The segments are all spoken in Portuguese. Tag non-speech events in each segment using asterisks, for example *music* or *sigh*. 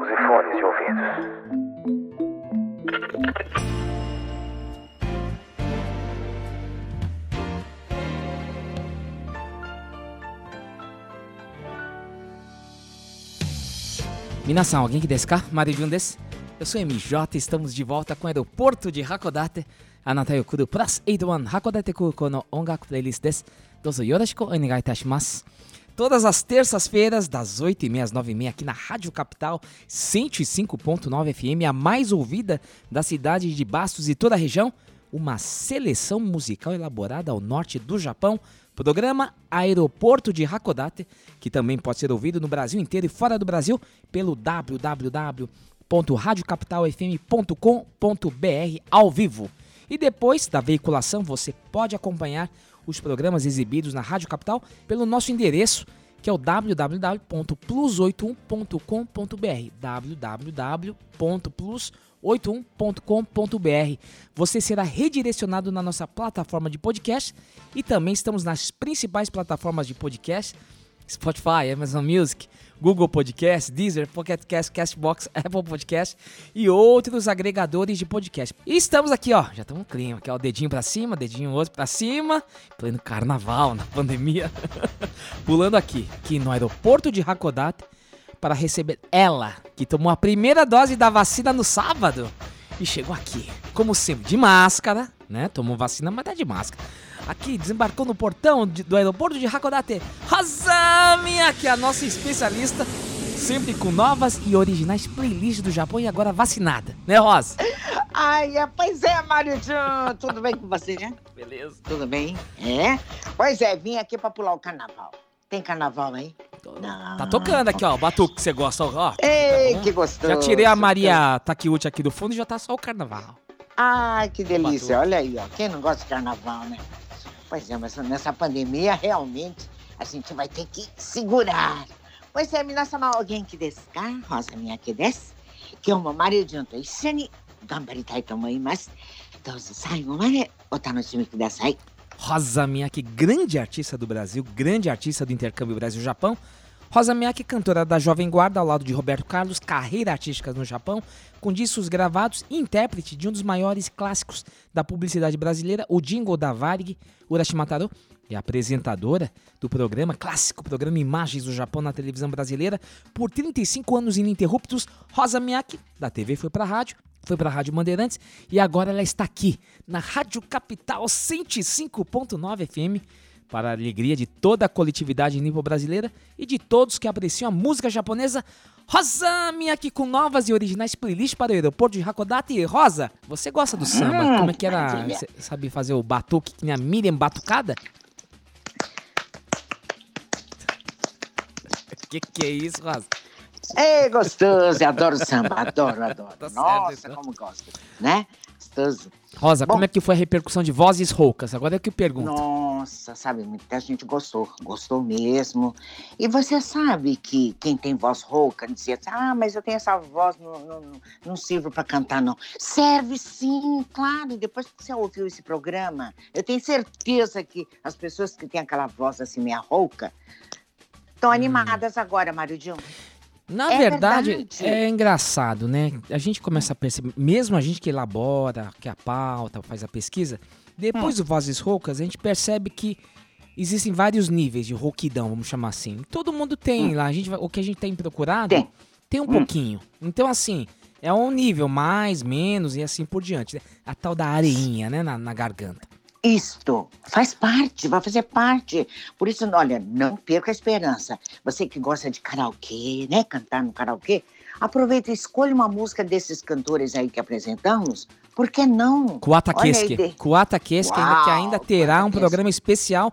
Use fones de ouvidos. Minação, alguém que desca? Marijun des? Eu sou MJ, estamos de volta com o aeroporto de Hakodate. A Natai Okuro Plus 81 Hakodate Kuko no Ongaku Playlist des. Dozo yoroshiku onegai itashimasu todas as terças-feiras, das 8h30 às 9h30, aqui na Rádio Capital 105.9 FM, a mais ouvida da cidade de Bastos e toda a região, uma seleção musical elaborada ao norte do Japão, programa Aeroporto de Hakodate, que também pode ser ouvido no Brasil inteiro e fora do Brasil pelo www.radiocapitalfm.com.br ao vivo. E depois da veiculação, você pode acompanhar os programas exibidos na Rádio Capital pelo nosso endereço, que é o www.plus81.com.br. www.plus81.com.br. Você será redirecionado na nossa plataforma de podcast e também estamos nas principais plataformas de podcast: Spotify, Amazon Music, Google Podcast, Deezer, Pocket Cast, Castbox, *laughs* Apple Podcast e outros agregadores de podcast. E estamos aqui, ó, já estamos no clima, aqui ó, o dedinho pra cima, dedinho outro pra cima, pleno carnaval, na pandemia, *laughs* pulando aqui, aqui no aeroporto de Hakodate para receber ela, que tomou a primeira dose da vacina no sábado e chegou aqui, como sempre, de máscara, né? Tomou vacina, mas tá de máscara. Aqui, desembarcou no portão de- do aeroporto de Hakodate, Hazami, que é a nossa especialista, sempre com novas e originais playlists do Japão e agora vacinada, né, Rosa? Ai, é, pois é, Mário Tchan. Tudo bem com você, né? Beleza. Tudo bem? É? Pois é, vim aqui pra pular o carnaval. Tem carnaval aí? Não. Tá tocando aqui, ó, o batuque que você gosta, ó. Ei, Tá que gostoso. Já tirei a Maria Takiuchi aqui do fundo e já tá só o carnaval. Ai, que delícia. Batuque. Olha aí, ó. Quem não gosta de carnaval, né? Pois é, mas nessa pandemia, realmente, a gente vai ter que segurar. Pois é, minasan o genki desu ka? Rosa miyake desu. 今日もマリオジュンと一緒に頑張りたいと思います。どうぞ最後までお楽しみください。 Rosa Miyake, grande artista do Brasil, grande artista do intercâmbio Brasil-Japão. Rosa Miyake, cantora da Jovem Guarda, ao lado de Roberto Carlos, carreira artística no Japão, com discos gravados e intérprete de um dos maiores clássicos da publicidade brasileira, o jingle da Varig, Urashimataro, e apresentadora do programa, clássico programa Imagens do Japão na televisão brasileira, por 35 anos ininterruptos, Rosa Miyake, da TV foi pra rádio, foi pra Rádio Bandeirantes e agora ela está aqui na Rádio Capital 105.9 FM para a alegria de toda a coletividade nipo-brasileira e de todos que apreciam a música japonesa. Rosa Miyake com novas e originais playlists para o aeroporto de Hakodate. Rosa, você gosta do samba? Hum, Como é que era? Você sabe fazer o batuque que nem a Miriam Batucada? *laughs* Que que é isso, Rosa? É gostoso, eu adoro samba, adoro, adoro. *laughs* Tá certo, Nossa, então. como gosto, né? Gostoso. Rosa, Bom. como é que foi a repercussão de vozes roucas? Agora é que eu pergunto. Nossa, sabe, muita gente gostou, gostou mesmo. E você sabe que quem tem voz rouca dizia assim, ah, mas eu tenho essa voz, não, não, não, sirvo para cantar, não. Serve sim, claro. Depois que você ouviu esse programa, eu tenho certeza que as pessoas que têm aquela voz assim meia rouca estão animadas agora, Mário Dilma. Na É verdade, verdade. é engraçado, né? A gente começa a perceber, mesmo a gente que elabora, que a pauta, faz a pesquisa, depois Hum. do Vozes Roucas, a gente percebe que existem vários níveis de rouquidão, vamos chamar assim. Todo mundo tem lá, a gente o que a gente tem procurado Hum. Tem. um pouquinho. Então, assim, é um nível mais, menos e assim por diante. né? A tal da areinha, né, na, na garganta. Isto faz parte, vai fazer parte. Por isso, olha, não perca a esperança. Você que gosta de karaokê, né? Cantar no karaokê, aproveita e escolha uma música desses cantores aí que apresentamos. Por que não? Kuata Keske. de- Kuata Keske, que ainda terá um programa especial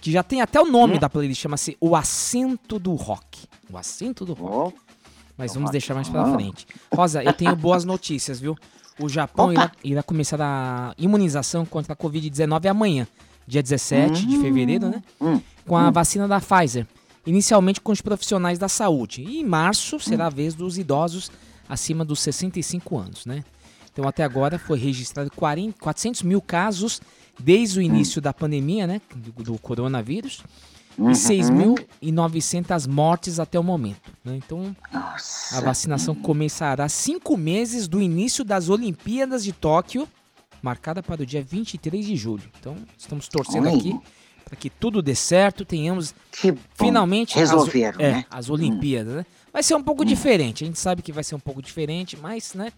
que já tem até o nome Hum. da playlist, chama-se O Acento do Rock. O Acento do Rock. Oh, Mas vamos deixar mais pra Oh. frente. Rosa, eu tenho boas notícias, viu? O Japão irá, irá começar a imunização contra a Covid-19 amanhã, dia 17 de fevereiro, né? hum, Com a vacina da Pfizer. Inicialmente com os profissionais da saúde. E em março será a vez dos idosos acima dos 65 anos, né? Então até agora foi registrado 40, 400 mil casos desde o início da pandemia, né? Do, do coronavírus. Uhum. E 6.900 mortes até o momento. Né? Então nossa. a vacinação começará cinco meses do início das Olimpíadas de Tóquio, marcada para o dia 23 de julho. Então, estamos torcendo Oi. aqui para que tudo dê certo, tenhamos Que finalmente resolveram, as, é, né? as Olimpíadas, né? Vai ser um pouco diferente, a gente sabe que vai ser um pouco diferente, mas, né,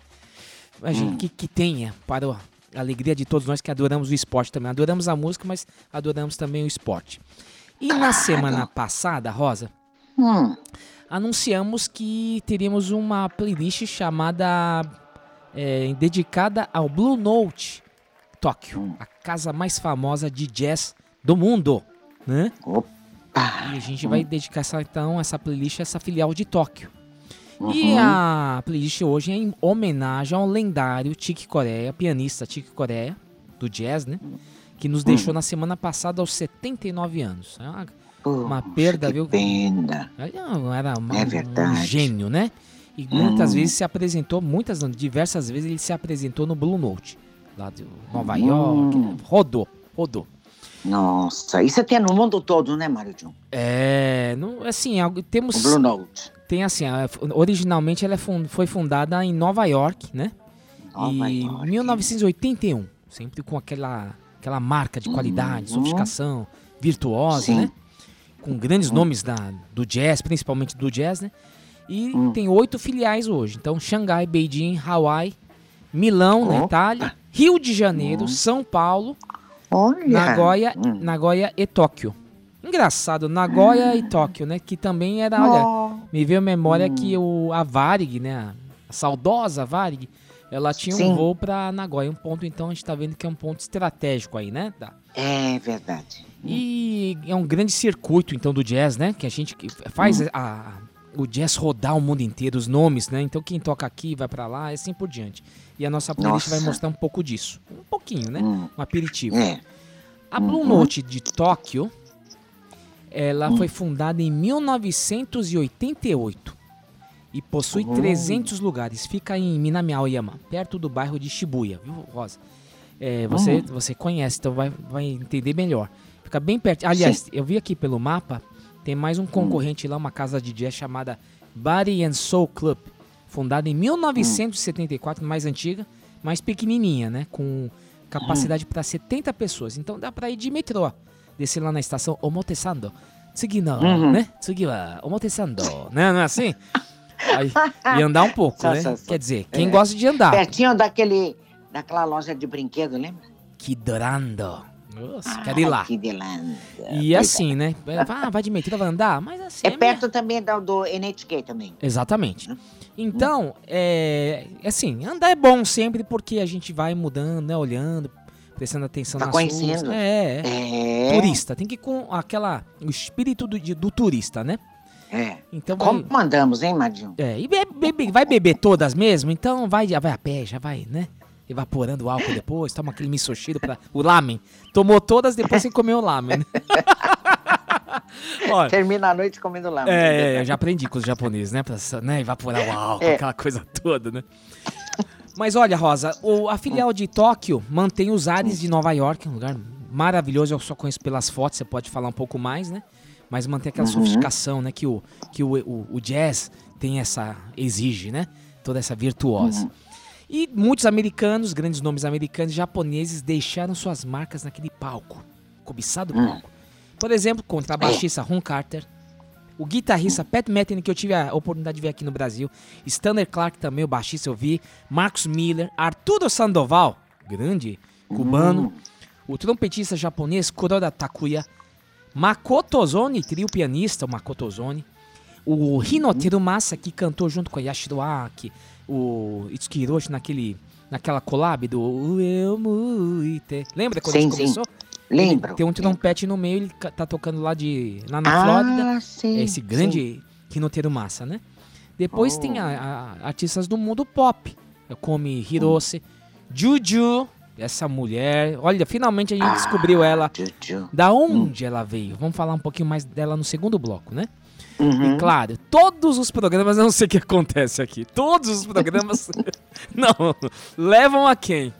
a Hum. que, que tenha para a alegria de todos nós que adoramos o esporte também. Adoramos a música, mas adoramos também o esporte. E na semana passada, Rosa, Hum, anunciamos que teríamos uma playlist chamada é, dedicada ao Blue Note Tóquio, a casa mais famosa de jazz do mundo, né? opa. E a gente vai dedicar essa, então essa playlist a essa filial de Tóquio. E a playlist hoje é em homenagem ao lendário Chick Corea, pianista Chick Corea, do jazz, né? Que nos deixou na semana passada aos 79 anos. É uma, uma Puxa, perda, que viu? pena. Ele Era uma- É um verdade. gênio, né? E muitas Hum. vezes se apresentou, muitas, não, diversas vezes ele se apresentou no Blue Note, lá de Nova Hum. York. né? Rodou, rodou. Nossa, isso tem no mundo todo, né, Mário Jun? É, não, assim, algo- O temos, Blue Note. tem assim, originalmente ela é foi fundada em Nova York, né? Nova e York. 1981, sempre com aquela, aquela marca de qualidade, sofisticação, virtuosa, Uhum. Sim. Uhum. né? Com grandes nomes da, do jazz, principalmente do jazz, né? E Hum. tem oito filiais hoje. Então, Xangai, Beijing, Hawaii, Milão, na. Itália, Rio de Janeiro, São Paulo, Olha. Nagoya, Hum. Nagoya e Tóquio. Engraçado, Nagoya e Tóquio, né? Que também era, olha, me veio a memória que o, a Varig, né? A, a saudosa Varig, ela tinha um Sim. voo pra Nagoya. Um ponto, então, a gente tá vendo que é um ponto estratégico aí, né? Tá. é verdade. E é um grande circuito, então, do jazz, né? Que a gente faz a, o jazz rodar o mundo inteiro, os nomes, né? Então, quem toca aqui vai pra lá, e assim por diante. E a nossa playlist vai Nossa. mostrar um pouco disso. Um pouquinho, né? Hum. Um aperitivo. É. A Blue Note de Tóquio, ela foi fundada em 1988 e possui 300 lugares. Fica em Minami Aoyama, perto do bairro de Shibuya, viu, Rosa? É, você, você conhece, então vai, vai entender melhor. Fica bem perto. Aliás, eu vi aqui pelo mapa, tem mais um concorrente lá, uma casa de jazz chamada Body and Soul Club, fundada em 1974, mais antiga, mais pequenininha, né? Com capacidade para 70 pessoas. Então dá para ir de metrô. Descer lá na estação Omotesando. Tsugi no, né? Tsugi wa Omotesando. Né? Não é assim? *laughs* Aí, e andar um pouco, Só, né? só, só. Quer dizer, quem gosta de andar. Pertinho daquele, daquela loja de brinquedo, lembra? Kidorando. Nossa, quero ir lá. Que delanda. E assim, né? Ah, vai de metrô, vai andar? Mas assim. É minha- perto também do, do NHK também. Exatamente. Então, é, assim, andar é bom sempre porque a gente vai mudando, né? Olhando, prestando atenção Tá nas conhecendo. ruas. É, é. É. Turista, tem que ir com aquela, o espírito do, do turista, né? É. Então vai, Como andamos, hein, Madinho? é, e bebe- bebe- vai beber todas mesmo, então vai, vai a pé, já vai, né? evaporando o álcool depois, toma aquele misoshiro para o lamen. Tomou todas, depois você comeu o lamen. *laughs* né? Olha, Termina a noite comendo lá. é, é, eu já aprendi com os japoneses, né? Pra né, evaporar o álcool, É. aquela coisa toda, né? Mas olha, Rosa, o- a filial de Tóquio mantém os ares de Nova York, um lugar maravilhoso, eu só conheço pelas fotos, você pode falar um pouco mais, né? Mas mantém aquela sofisticação, né? Que, o, que o, o, o jazz tem essa. exige, né? Toda essa virtuosa. E muitos americanos, grandes nomes americanos e japoneses deixaram suas marcas naquele palco, cobiçado palco. Por exemplo, contrabaixista Ron Carter, o guitarrista Pat Metheny, que eu tive a oportunidade de ver aqui no Brasil, Stanley Clark também, o baixista eu vi, Marcos Miller, Arturo Sandoval, grande cubano, o trompetista japonês Kuroda Takuya, Makoto Ozone, trio pianista, o Makoto Ozone, o Hinotero Masa, que cantou junto com a Yashiro Aki, o Itsuki Hiroshi naquele, naquela collab do Ueu Muite. Lembra quando Sim, gente sim. começou? Lembro. Ele tem um trompete no meio, ele tá tocando lá, de, lá na Ah, Flórida. sim. É esse grande Hinotero Massa, né? Depois tem a- a- artistas do mundo pop, como Hirose, Juju, essa mulher. Olha, finalmente a gente Ah, descobriu ela. Da onde ela veio? Vamos falar um pouquinho mais dela no segundo bloco, né? Uhum. E claro, todos os programas, *laughs* eu não sei o que acontece aqui. Todos os programas *laughs* não levam a quem?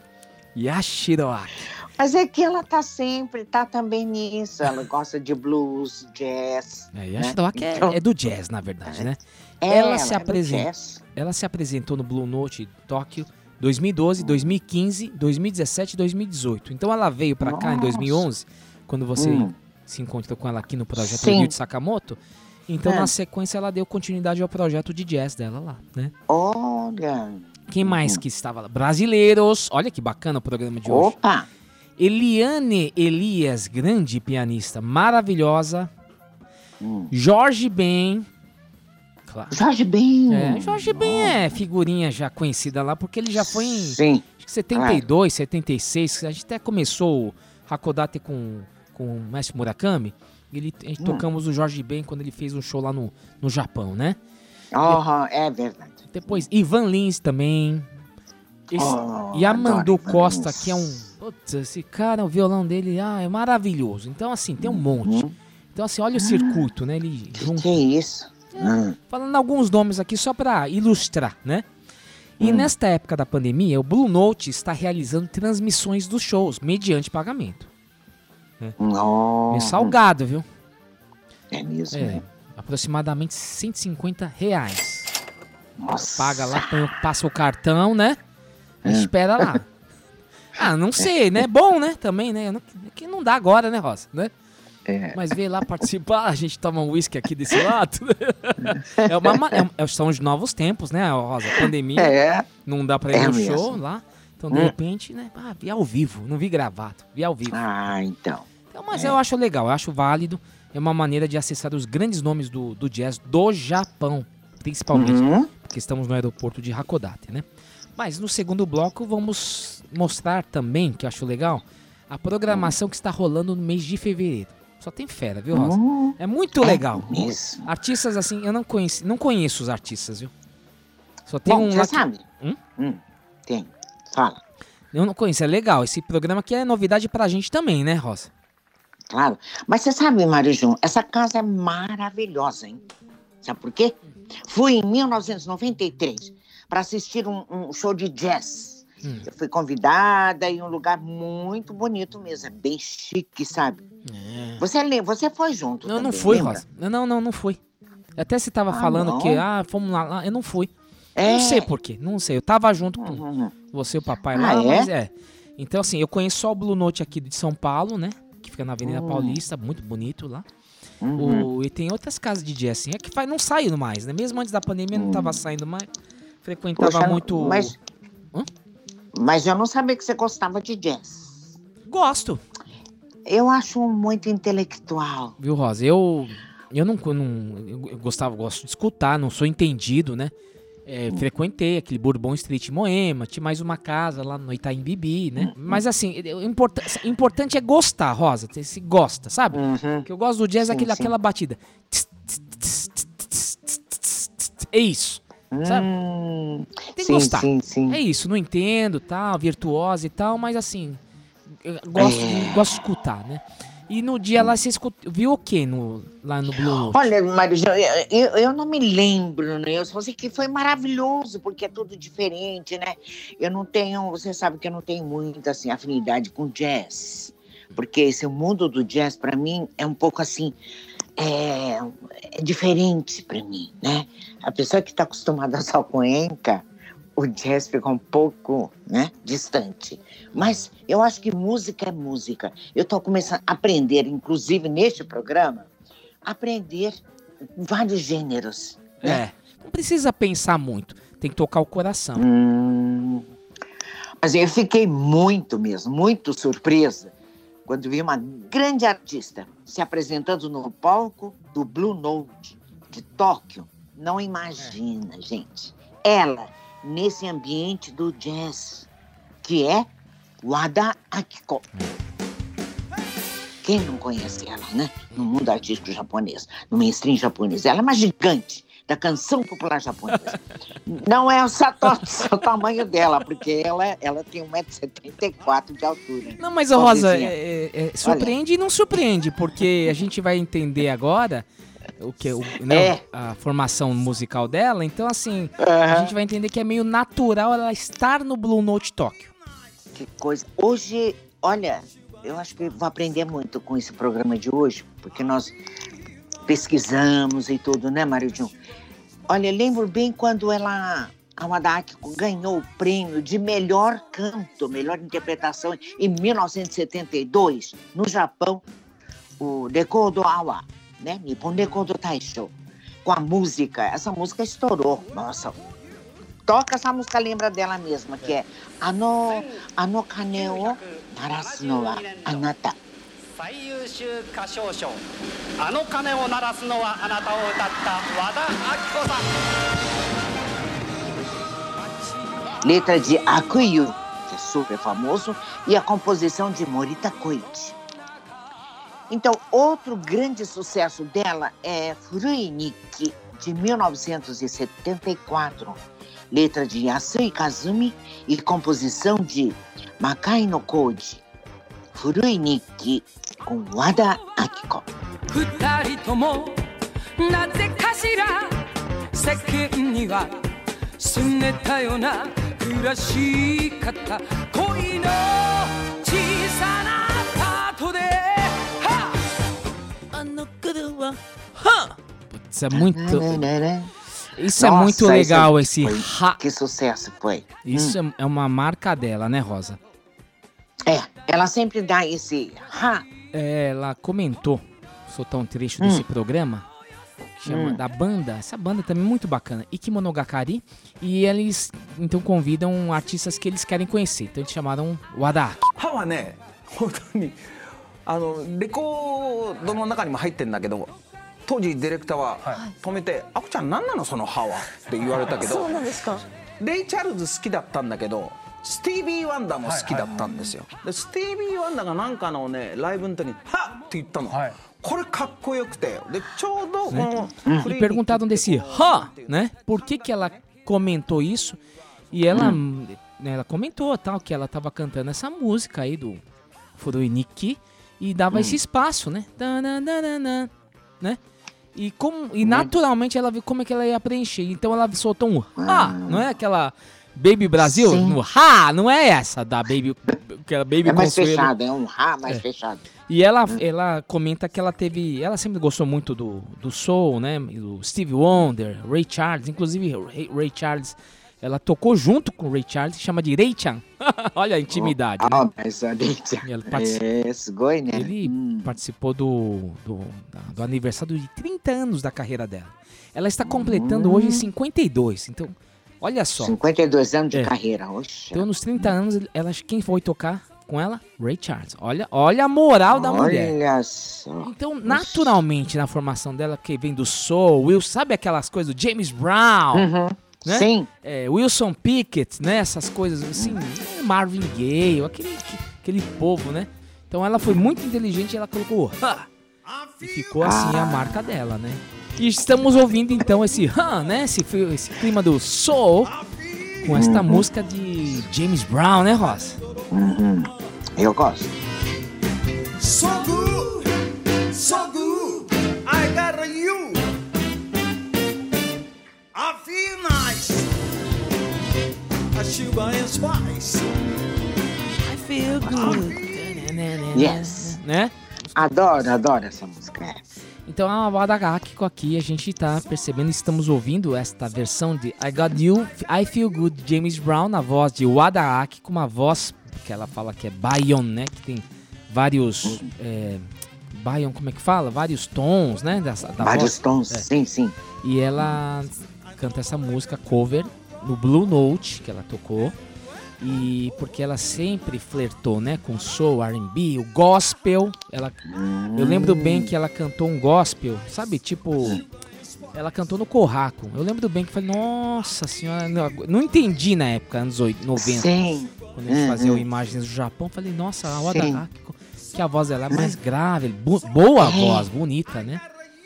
Yashiro Aki. Mas é que ela tá sempre, tá também nisso. Ela gosta de blues, jazz. É, Yashiro Aki é, Então- é do jazz, na verdade, né? É, Ela se é do apresenta- jazz. Ela se apresentou no Blue Note Tóquio 2012, 2015, 2017 e 2018. Então ela veio pra cá em Nossa. 2011, quando você Hum. se encontrou com ela aqui no projeto Sim. Ryuichi Sakamoto. Então É. na sequência ela deu continuidade ao projeto de jazz dela lá, né? Olha. Quem mais que estava lá? Brasileiros. Olha que bacana o programa de hoje. Opa. Eliane Elias, grande pianista, maravilhosa. Hum. Jorge Ben. Claro. Jorge Ben. É, Jorge Ben é figurinha já conhecida lá, porque ele já foi em Sim. acho que 72, 76. A gente até começou o Hakodate com, com o Mestre Murakami. Ele, a gente Hum. tocamos o Jorge Ben quando ele fez um show lá no, no Japão, né? Aham, é verdade. Depois, Ivan Lins também. Esse- Oh, e Amandu Costa, Lins. que é um. Putz, esse cara, o violão dele ah, é maravilhoso. Então, assim, tem um monte. Então, assim, olha o circuito, né? Ele Que junta. que é isso? Hum. Falando alguns nomes aqui só para ilustrar, né? E Hum. nesta época da pandemia, o Blue Note está realizando transmissões dos shows mediante pagamento. Oh, Meio salgado, viu? É mesmo. É, né? aproximadamente 150 reais. Nossa. Paga lá, passa o cartão, né? E É. espera lá. *laughs* Ah, não sei, né? Bom, né? Também, né? Não- Que não dá agora, né, Rosa? Né? É. Mas vem lá participar, a gente toma um uísque aqui desse lado. *laughs* é uma, ma- é é- são os novos tempos, né, Rosa? Pandemia, É. não dá pra ir É no mesmo. show lá. Então, de Hum. repente, né? Ah, vi ao vivo, não vi gravado, vi ao vivo. Ah, então. Então, mas eu acho legal, eu acho válido. É uma maneira de acessar os grandes nomes do, do jazz do Japão, principalmente, Uhum. porque estamos no aeroporto de Hakodate, né? Mas no segundo bloco vamos mostrar também, que eu acho legal, a programação que está rolando no mês de fevereiro. Só tem fera, viu, Rosa? Hum, É muito legal. Mesmo. Artistas assim, eu não conheço, não conheço os artistas, viu? Só tem Bom, um você que sabe? Hum? Hum, Tem. Fala. eu não conheço, é legal. Esse programa aqui é novidade pra gente também, né, Rosa? Claro. Mas você sabe, Marijum, essa casa é maravilhosa, hein? Sabe por quê? Fui em 1993 para assistir um, um show de jazz. Hum. Eu fui convidada em um lugar muito bonito mesmo, é bem chique, sabe? Você lembra? Você foi junto Não, não também, fui, lembra? Rosa. Não, não, não, não fui. Até você tava Ah, falando não? que, ah, fomos lá, lá, eu não fui. É. Não sei por quê, não sei. Eu tava junto com Uhum. você e o papai Ah, lá, é? mas é. Então, assim, eu conheço só o Blue Note aqui de São Paulo, né? Que fica na Avenida Hum. Paulista, muito bonito lá. Uhum. O- e tem outras casas de jazz, assim, é que faz, não saiu mais, né? Mesmo antes da pandemia não tava saindo mais. Frequentava Hum. Poxa, muito. Mas, Hã? Mas eu não sabia que você gostava de jazz. Gosto, Eu acho muito intelectual. viu, Rosa? Eu. Eu não, não eu gostava, gosto de escutar, não sou entendido, né? É, Hum. frequentei aquele Bourbon Street em Moema, tinha mais uma casa lá no Itaim Bibi, Hum, né? Mas assim, o importa- o importante é gostar, Rosa. Você se gosta, sabe? Uhum. O que eu gosto do jazz é Sim, aquele, sim. aquela batida. É isso. Sabe? Hum, Tem que sim, gostar. sim, sim. É isso, não entendo, tal, virtuosa e tal, mas assim, gosto, É. gosto de escutar, né? E no dia lá você escutou, viu o que no, lá no Blue Note? Olha, Mário, eu, eu, eu não me lembro, né? Eu só sei que foi maravilhoso, porque é tudo diferente, né? Eu não tenho, você sabe que eu não tenho muita assim, afinidade com jazz. Porque esse mundo do jazz, para mim, é um pouco assim. É, é diferente para mim, né? A pessoa que está acostumada só com enca, o jazz fica um pouco né, distante. Mas eu acho que música é música. Eu estou começando a aprender, inclusive neste programa, aprender vários gêneros. Né? É, não precisa pensar muito, tem que tocar o coração. Hum, mas eu fiquei muito mesmo, muito surpresa quando vi uma grande artista se apresentando no palco do Blue Note de Tóquio. Não imagina, gente. Ela nesse ambiente do jazz, que é Wada Akiko. Quem não conhece ela, né? No mundo artístico japonês, no mainstream japonês. Ela é uma gigante da canção popular japonesa. Não é o Satoshi, *laughs* o tamanho dela, porque ela, ela tem 1,74m de altura. Não, mas, Rosa, é- é- é, surpreende e não surpreende, porque a gente vai entender agora o que o, né, É. a formação musical dela. Então, assim, a gente vai entender que é meio natural ela estar no Blue Note Tóquio. Que coisa. Hoje, olha, eu acho que vou aprender muito com esse programa de hoje, porque nós pesquisamos e tudo, né, Mário Jun? Olha, lembro bem quando ela, a Wada Akiko, ganhou o prêmio de melhor canto, melhor interpretação em 1972, no Japão, o Dekodo Awa, né? Nippon Dekodo Taisho, com a música. Essa música estourou. Nossa, toca essa música, lembra dela mesma, que é Ano, ano kane o narasu no wa anata. 最優秀歌唱賞あの鐘を鳴らすのはあなたを歌った和田アキ子さん Letra de Akuyu, que é super famoso, e a composição de Morita Koichi. Então, outro grande sucesso dela é Furui Nikki, de 1974. Letra de Yasui Kazumi e composição de Makai no Koji. Furui Nikki, com Wada Akiko. 二人ともなぜかしら世間にはすねたような暮らし方恋の小さなパートではあの頃はは Isso é muito, isso é Nossa, muito isso legal, é- esse foi- ha. Que sucesso foi. Isso é- é uma marca dela, né, Rosa? É, ela sempre dá esse ha. É, ela comentou, soltou um trecho desse programa, que chama Hum. da banda, essa banda também é muito bacana, Ikimonogakari, e eles então convidam artistas que eles querem conhecer, então eles chamaram Wadaaki. 歯はね本当にあのレコードの中にも入ってんだけど当時ディレクターは止めて「あこちゃん何なのその歯は」って言われたけどレイ・チャールズ好きだったんだけど スティービー・ワンダーも好きだったんですよ、でスティービー・ワンダーがなんかのねライブの時に「はっ!」って言ったの、これかっこよくてでちょうどこのフ E リー perguntaram desse ha, né? Por que que ela comentou isso? E ela, né, ela comentou tal que ela tava cantando essa música aí do Furui Nikki e dava esse espaço, né? Tananana, né? E, como, e naturalmente ela viu como é que ela ia preencher. Então ela soltou um ha, não é aquela Baby Brasil? Sim. No ha, não é essa da Baby, aquela Baby É mais Consuelo. fechado, é um ha mais É. fechado. E ela, ela comenta que ela teve. Ela sempre gostou muito do, do Soul, né? Do Steve Wonder, Ray Charles. Inclusive, Ray, Ray Charles. Ela tocou junto com o Ray Charles, chama de Ray Chan. *laughs* Olha a intimidade, né? Ah, mas a gente... Ele participa- É, sugoi, né? Ele participou do, do, do aniversário de 30 anos da carreira dela. Ela está completando hoje 52. Então, olha só. 52 anos de É. carreira, oxe. Então, nos 30 anos, ela, quem foi tocar com ela? Ray Charles. Olha, olha a moral da mulher. Olha só. Então, naturalmente, na formação dela, que vem do Soul, Will, sabe aquelas coisas do James Brown, Uhum. né? Sim. É, Wilson Pickett, né? Essas coisas assim, Marvin Gaye, aquele, aquele povo, né? Então ela foi muito inteligente e ela colocou "Ha!" e ficou assim a marca dela, né? E estamos ouvindo então esse Han, né? Esse, esse clima do soul com esta música de James Brown, né, Ross? Uhum. Eu gosto. So good, so good, I got you. I feel nice. A sugar and spice. I feel good. Yes. Né? Adoro, adoro essa música. É. Então a Wada Akiko aqui, a gente tá percebendo, estamos ouvindo esta versão de I Got You, I Feel Good, James Brown, na voz de Wada Akiko, uma voz que ela fala que é Bayon, né? Que tem vários. É, Bayon, como é que fala? Vários tons, né? Da, da Vários voz. tons, É. sim, sim. E ela canta essa música cover no Blue Note que ela tocou. E porque ela sempre flertou, né, com soul, R&B, o gospel. Ela Eu lembro bem que ela cantou um gospel, sabe, tipo ela cantou no Corraco. Eu lembro bem que falei, nossa senhora, não, não entendi na época, anos 80, 90. Sim. Quando eles Uhum. faziam imagens do Japão, falei, nossa, a Oda Sim. Akiko, que a voz dela é mais grave, bu- boa É. voz, bonita, né?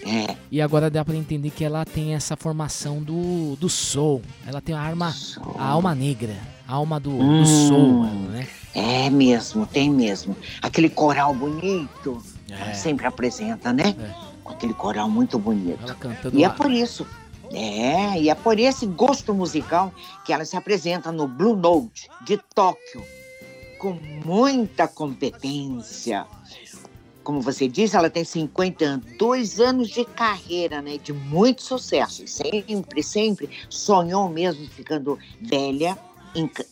É. E agora dá pra entender que ela tem essa formação do, do soul. Ela tem a arma, a alma negra, a alma do, do Hum. soul, né? É mesmo, tem mesmo. Aquele coral bonito, É. ela sempre apresenta, né? Com aquele coral muito bonito. E é por isso, é, e é por esse gosto musical que ela se apresenta no Blue Note de Tóquio, com muita competência. Como você disse, ela tem 52 anos de carreira, né? De muito sucesso. E sempre, sempre sonhou mesmo ficando velha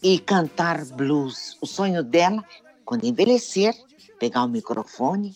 e cantar blues. O sonho dela, quando envelhecer, pegar o microfone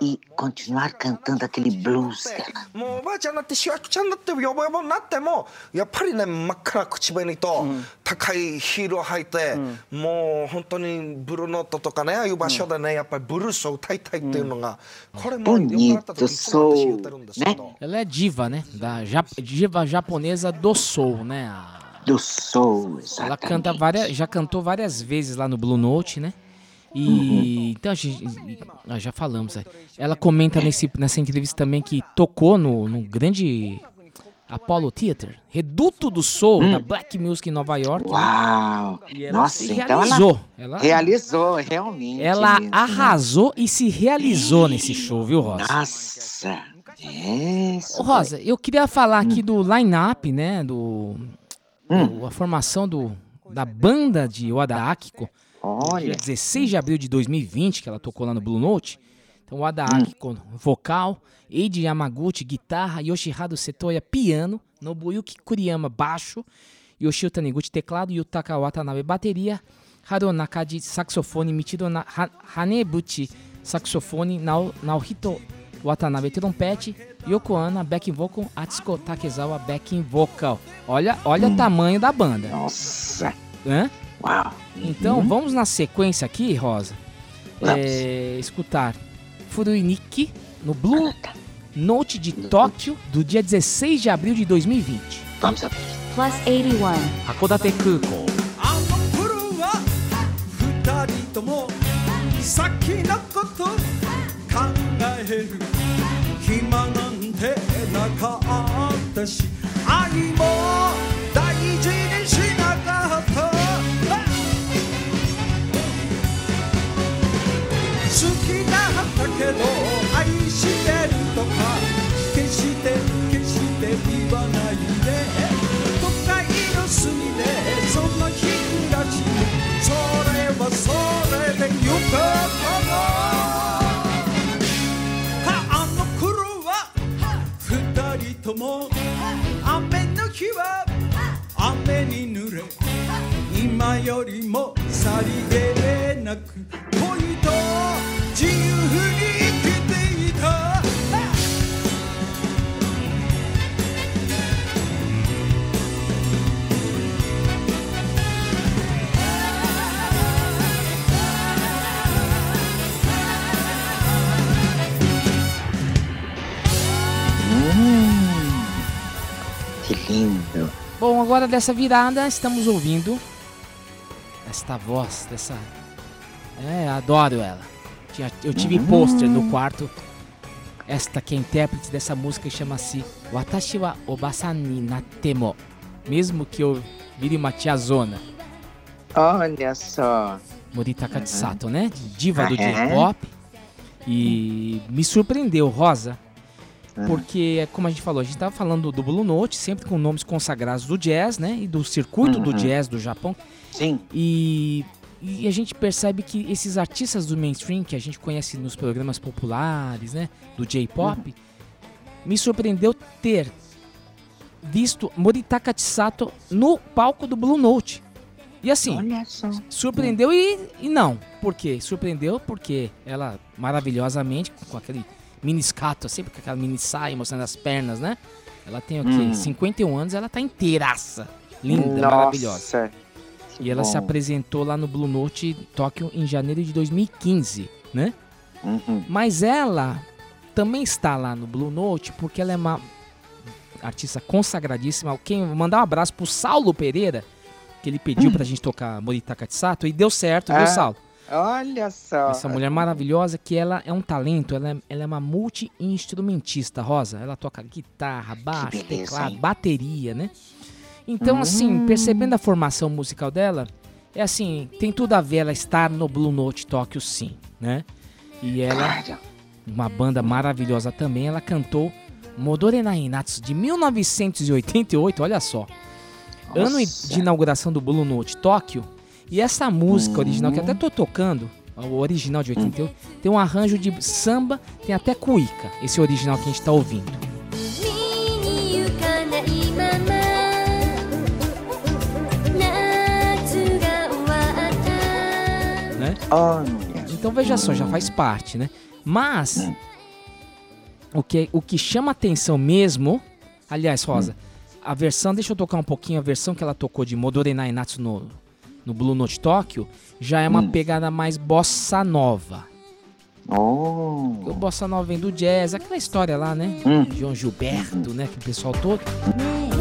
e continuar cantando aquele blues dela. もうおばあちゃんになって主役ちゃんになってヨボヨボになってもやっぱりね真っ赤な口紅と高いヒールを履いて、もう本当にブルーノートとかねああいう場所でねやっぱりブルースを歌いたいっていうのが、これもう酔っ払った時 Bonito いつも私言ってる soul, んですけ né? ど、 Ela é diva, né? Da ja- diva japonesa do soul, né? A- Do soul, Ela exatamente. canta várias, já cantou várias vezes lá no Blue Note, né? E Uhum. então a gente, nós já falamos. é. Ela comenta nesse, nessa entrevista também que tocou no, no grande Apollo Theater, reduto do soul da Black Music em Nova York. né? Hum. Uau! E ela Nossa, se então realizou. ela Ela, realizou, realmente. ela mesmo, né? arrasou e se realizou nesse show, viu, Rosa? Nossa! É, isso Ô, Rosa, eu queria falar aqui do line-up, né? Do, Hum. a formação do, da banda de Wada Akiko. Olha. Dia 16 de abril de 2020, que ela tocou lá no Blue Note. Então, Wada Hum. Akiko, vocal. Eiji Yamaguchi, guitarra. Yoshihado Setoya, piano. Nobuyuki Kuriyama, baixo. Yoshio Taniguchi, teclado. Yutaka Watanabe, bateria. Haru Nakadi, saxofone. Ha- Hanebuchi, saxofone. Nao- Naohito Watanabe, trompete. Yoko Ana, backing vocal. Atsuko Takezawa, backing vocal. Olha, olha o tamanho da banda. Nossa! Hã? Uau! Então, Uhum. vamos na sequência aqui, Rosa. Vamos. É, escutar Furuiniki no Blue Note de Tóquio do dia 16 de abril de 2020. Vamos a Plus 81. Hakodate Kukou. あの頃は二人とも先のこと考える 暇なんてなかったし愛もも。雨の日は雨に濡れ今よりもさりげなく恋と自由に lindo. Bom, agora dessa virada, estamos ouvindo esta voz, dessa. É, adoro ela. Eu tive Hum. pôster no quarto esta que é intérprete dessa música chama-se Watashi wa Obasan ni Nattemo. Mesmo que eu vire uma tiazona. Olha só. Moritaka Tsato, né? Diva do Aham. J-pop. E me surpreendeu, Rosa. Ah. Porque, como a gente falou, a gente tava falando do Blue Note, sempre com nomes consagrados do jazz, né? E do circuito do Uhum. jazz do Japão. Sim. E, e a gente percebe que esses artistas do mainstream, que a gente conhece nos programas populares, né? Do J-pop, me surpreendeu ter visto Moritaka Tsato no palco do Blue Note. E assim, Olha só. surpreendeu e, e não. Por quê? Surpreendeu porque ela, maravilhosamente, com aquele mini escato, sempre com aquela mini saia mostrando as pernas, né? Ela tem o quê? Hum. 51 anos, ela tá inteiraça. Linda, Nossa, maravilhosa. que E ela se bom. apresentou lá no Blue Note Tóquio em janeiro de 2015, né? Uhum. Mas ela também está lá no Blue Note porque ela é uma artista consagradíssima. Quem mandar um abraço pro Saulo Pereira, que ele pediu pra gente tocar Moritaka Tsato e deu certo, viu, Ah, Saulo? Olha só. Essa mulher maravilhosa que ela é um talento, ela é, ela é uma multi-instrumentista, Rosa. Ela toca guitarra, baixo, beleza, teclado, hein? bateria, né? Então, assim, Hum. percebendo a formação musical dela, é assim, tem tudo a ver ela estar no Blue Note Tóquio, sim, né? E ela, Claro. uma banda maravilhosa também, ela cantou Modore na Hinatsu de 1988, olha só. Ano Nossa. de inauguração do Blue Note Tóquio. E essa música original, que até hum. tô tocando, o original de 81, tem um arranjo de samba, tem até cuíca, esse original que a gente tá ouvindo. Né? Ah, então veja só, já faz parte, né? Mas hum. o que, o que chama atenção mesmo, aliás, Rosa, hum. a versão, deixa eu tocar um pouquinho a versão que ela tocou de Modorenai Natsu no no Blue Note Tóquio, já é uma Hum. pegada mais bossa nova. Oh. O bossa nova vem do jazz, aquela história lá, né? Hum. João Gilberto, né? Que o pessoal todo. 夏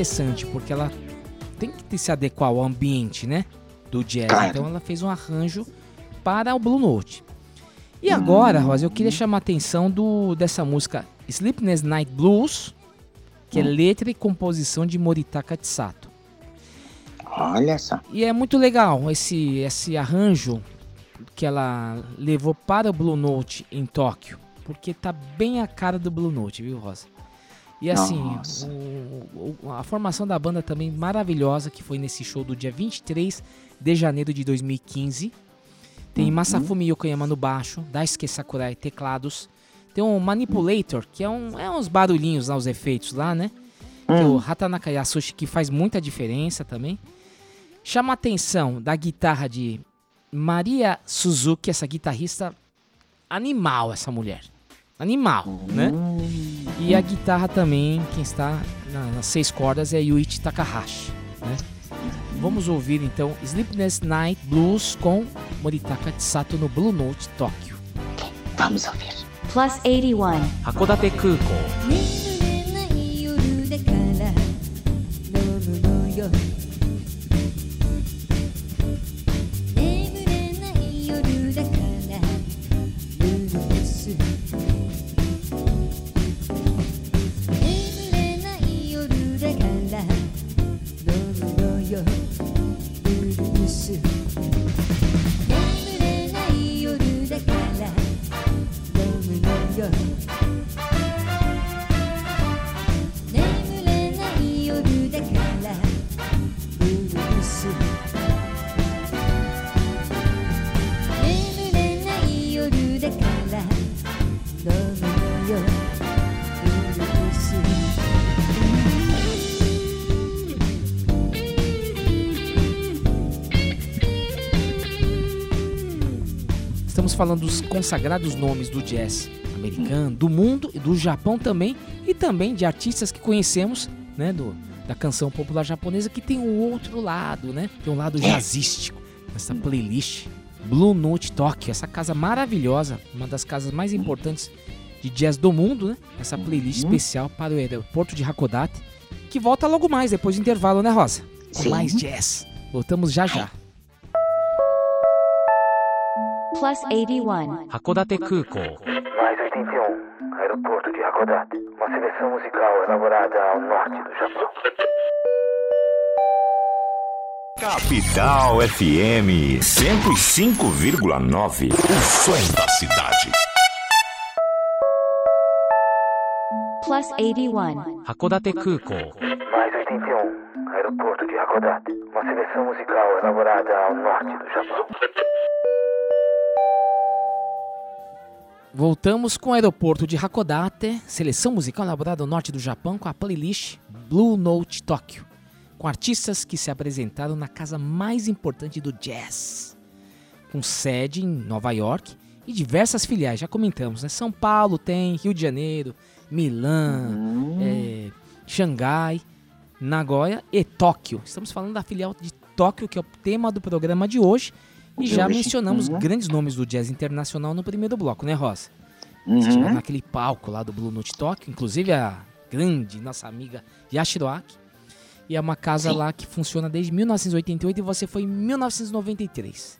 interessante, porque ela tem que se adequar ao ambiente, né? Do jazz. Claro. Então ela fez um arranjo para o Blue Note. E agora, Rosa, eu queria chamar a atenção do, dessa música Sleepless Night Blues, que é letra e composição de Moritaka Tsato. Olha só. E é muito legal esse, esse arranjo que ela levou para o Blue Note em Tóquio, porque tá bem a cara do Blue Note, viu, Rosa? E assim, o- o- a formação da banda também maravilhosa, que foi nesse show do dia 23 de janeiro de 2015. Tem Masafumi Yokoyama no baixo, Daisuke Sakurai teclados. Tem um Manipulator, que é, um, é uns barulhinhos lá, os efeitos lá, né? Que é o Hatanaka Yasushi, que faz muita diferença também. Chama a atenção da guitarra de Maria Suzuki, essa guitarrista animal, essa mulher. Animal, né? E a guitarra também, quem está na- nas seis cordas é Yuichi Takahashi, né? Vamos ouvir então Sleepless Night Blues com Moritaka Tsato no Blue Note Tóquio. Vamos ouvir. Plus 81. Hakodate Kukou. Falando dos consagrados nomes do jazz americano, do mundo e do Japão também, e também de artistas que conhecemos, né, do, da canção popular japonesa, que tem um outro lado, né? Tem um lado jazzístico. nessa playlist Blue Note Tokyo, essa casa maravilhosa, uma das casas mais importantes de jazz do mundo, né? Essa playlist especial para o aeroporto de Hakodate, que volta logo mais depois do intervalo, né, Rosa? Com mais jazz. Voltamos já já Plus 81. 函館空港 Mais 81, aeroporto de Hakodate. Uma seleção musical elaborada ao norte do Japão. Capital FM 105,9. O som da cidade. Plus 81. 函館空港 Mais 81, aeroporto de Hakodate. Uma seleção musical elaborada ao norte do Japão. Voltamos com o aeroporto de Hakodate, seleção musical elaborada no norte do Japão com a playlist Blue Note Tokyo, com artistas que se apresentaram na casa mais importante do jazz, com sede em Nova York e diversas filiais, já comentamos, né? São Paulo tem, Rio de Janeiro, Milão, é, Xangai, Nagoya e Tóquio. Estamos falando da filial de Tóquio, que é o tema do programa de hoje. E De já mencionamos uhum. grandes nomes do jazz internacional no primeiro bloco, né, Rosa? Uhum. Estiveram naquele palco lá do Blue Note Tóquio, inclusive a grande nossa amiga Yashiro Aki. E é uma casa Sim. lá que funciona desde 1988 e você foi em 1993.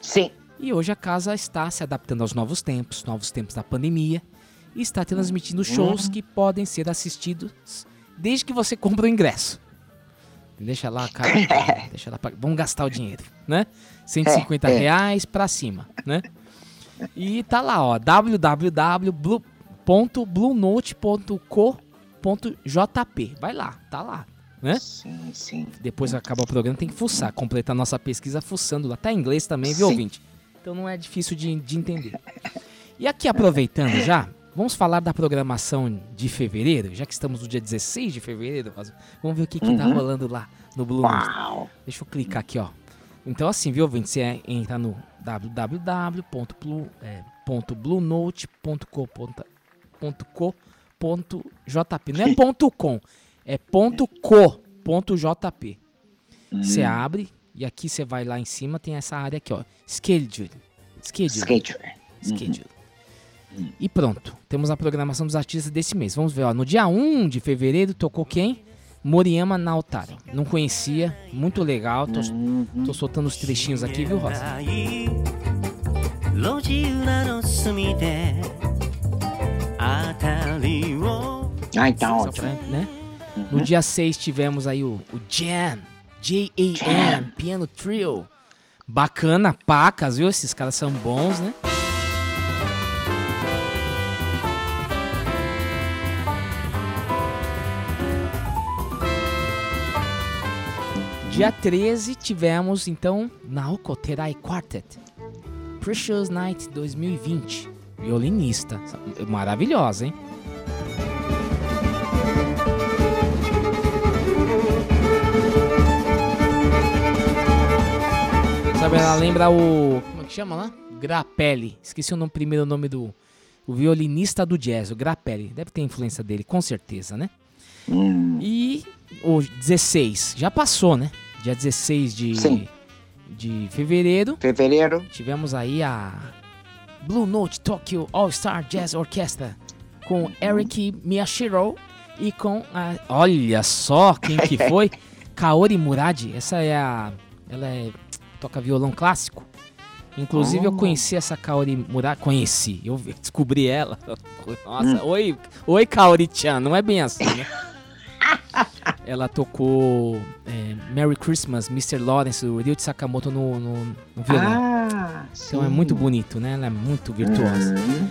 Sim. E hoje a casa está se adaptando aos novos tempos, novos tempos da pandemia, e está transmitindo shows Uhum. que podem ser assistidos desde que você *laughs* compra o ingresso. Deixa lá, cara. *laughs* deixa lá, pra- vamos gastar o dinheiro, né? 150 É, é. reais pra cima, né? E tá lá, ó, www.bluenote.co.jp. Vai lá, tá lá, né? Sim, sim. Depois que acabar o programa, tem que fuçar, completar nossa pesquisa fuçando lá. Tá em inglês também, viu, Sim. ouvinte? Então não é difícil de, de entender. E aqui, aproveitando já, vamos falar da programação de fevereiro, já que estamos no dia 16 de fevereiro. Vamos ver o que, que tá Uhum. rolando lá no Blue. Uau. Deixa eu clicar aqui, ó. Então, assim, viu, ouvinte? Você é- entra no www.bluenote.co.jp. Não é ponto .com, é ponto .co, ponto .jp. Você Hum. abre e aqui você vai lá em cima, tem essa área aqui, ó. Schedule. Schedule. Schedule. Schedule. E pronto, temos a programação dos artistas desse mês. Vamos ver, ó, no dia 1 de fevereiro tocou quem? Moriyama Naotaro. Não conhecia, muito legal. Tô, tô soltando os trechinhos aqui, viu, Rosa? Ah, então ótimo. Né? No dia 6 tivemos aí o, o Jam, J-A-M, Piano Trio. Bacana, pacas, viu? Esses caras são bons, né? Dia 13 tivemos então Naoko Terai Quartet, Precious Night 2020, violinista, maravilhosa, hein? Sabe, ela lembra o. Como é que chama lá? Grappelli. Esqueci o nome, primeiro nome do. O violinista do jazz, o Grappelli. Deve ter influência dele, com certeza, né? Hum. E o 16, já passou, né? Dia 16 de, Sim. de fevereiro. Fevereiro. Tivemos aí a Blue Note Tokyo All Star Jazz Orchestra com Eric Miyashiro e com a. Olha só quem que *laughs* foi! Kaori Muradi. Essa é a. Ela é. toca violão clássico. Inclusive eu Oh. conheci essa Kaori Muradi. Conheci, eu descobri ela. *laughs* Nossa, oi, oi Kaori-chan, não é bem assim, né? *laughs* Ela tocou é, Merry Christmas, Mr. Lawrence, o Ryuichi Sakamoto no, no, no violão. Ah, Então é sim. muito bonito, né? Ela é muito virtuosa. Uhum.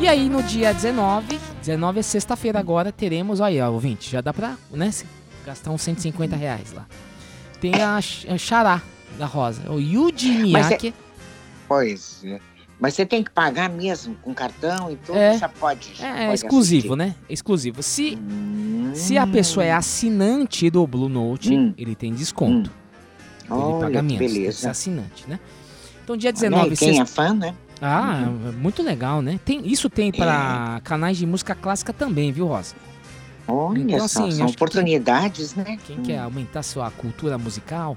E aí no dia 19, 19 é sexta-feira agora, teremos, olha aí, ó, ouvinte, já dá pra, né, gastar uns 150 reais lá. Tem a, a Xará da Rosa, o Yuji Mas Miyake. é- Pois é. Mas você tem que pagar mesmo com cartão e tudo, É. já pode. É, pode exclusivo, assistir. né? Exclusivo. Se, se a pessoa é assinante do Blue Note, Hum. ele tem desconto. Então ele Olha, paga que menos, beleza. assinante, né? Então dia Olha 19, aí, quem sexta- é fã, né? Ah, é muito legal, né? Tem, isso tem para canais de música clássica também, viu, Rosa? Olha Então, só, assim, são acho que- oportunidades, né? Quem quer aumentar sua cultura musical,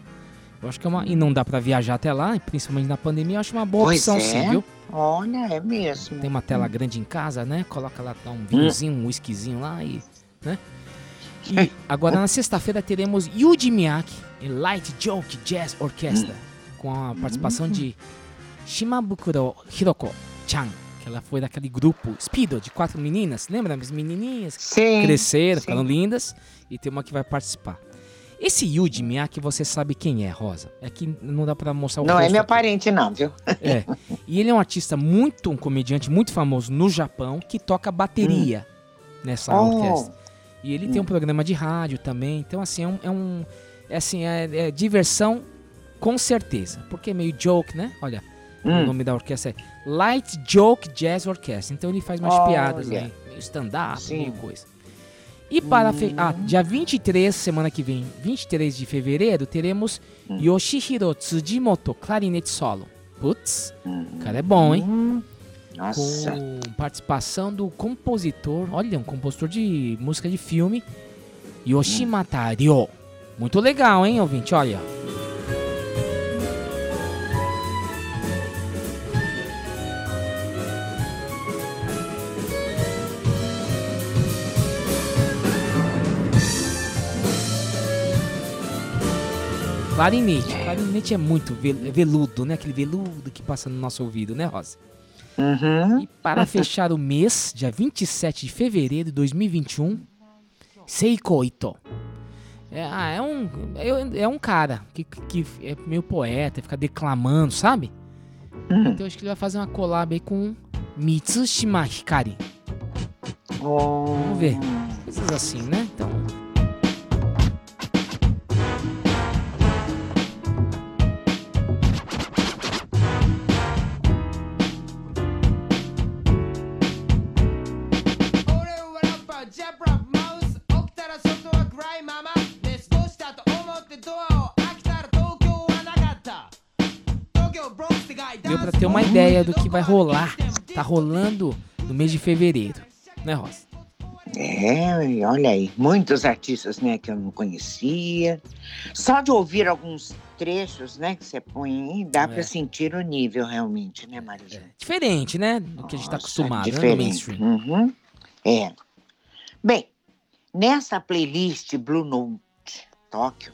eu acho que é uma. E não dá pra viajar até lá, principalmente na pandemia, eu acho uma boa Pois opção, é. sim, viu? Olha, é mesmo. Tem uma tela grande em casa, né? Coloca lá dá um vinhozinho, um whiskyzinho lá e. né? E agora na sexta-feira teremos Yuji Miyake e Light Joke Jazz Orchestra, com a participação de Shimabukuro Hiroko-chan, que ela foi daquele grupo Speedo de quatro meninas, lembra? As menininhas que Sim, cresceram, sim. ficaram lindas, e tem uma que vai participar. Esse Yuji Miyake, você sabe quem é, Rosa? É que não dá pra mostrar o Não é meu aqui. parente, não, viu? É. *laughs* E ele é um artista muito, um comediante muito famoso no Japão que toca bateria nessa Oh. orquestra. E ele tem um programa de rádio também. Então, assim, é um. É, um, é assim, é, é diversão com certeza. Porque é meio joke, né? Olha, o Hum. nome da orquestra é Light Joke Jazz Orchestra. Então ele faz umas Olha. piadas aí, meio stand-up, meio coisa. E para fe... ah, dia 23, semana que vem, 23 de fevereiro, teremos Yoshihiro Tsujimoto, clarinete solo. Putz, o cara é bom, hein? Nossa. Com participação do compositor, olha, um compositor de música de filme, Yoshimata Ryo. Muito legal, hein, ouvinte? Olha. Clarinete. Clarinete é muito vel- veludo, né? Aquele veludo que passa no nosso ouvido, né, Rosa? Uhum. E para fechar o mês, dia 27 de fevereiro de 2021, Seiko Ito. É, ah, é um, é, é um cara que, que é meio poeta, fica declamando, sabe? Então eu acho que ele vai fazer uma collab aí com Mitsushima Hikari. Vamos ver. Coisas assim, né? Então. Uma ideia do que vai rolar. Tá rolando no mês de fevereiro, né, Rosa? É, olha aí, muitos artistas, né, que eu não conhecia. Só de ouvir alguns trechos, né, que você põe aí, dá É. pra sentir o nível realmente, né, Maria? Diferente, né? Do que a gente tá acostumado, né, Diferente. mainstream. Uhum. É. Bem, nessa playlist Blue Note Tóquio,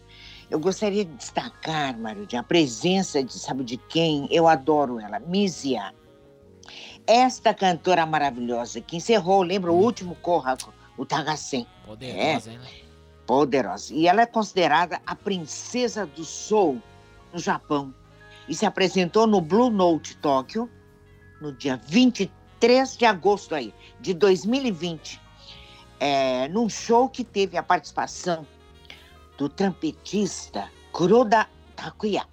eu gostaria de destacar, Marilde, a presença de, sabe de quem? Eu adoro ela, Misia. Esta cantora maravilhosa que encerrou, lembra, o último Corraco, o Tagacem. Poderosa, hein? Poderosa. E ela é considerada a princesa do soul no Japão. E se apresentou no Blue Note Tóquio no dia 23 de agosto aí, de 2020. É, num show que teve a participação do trompetista Kuroda Takuya.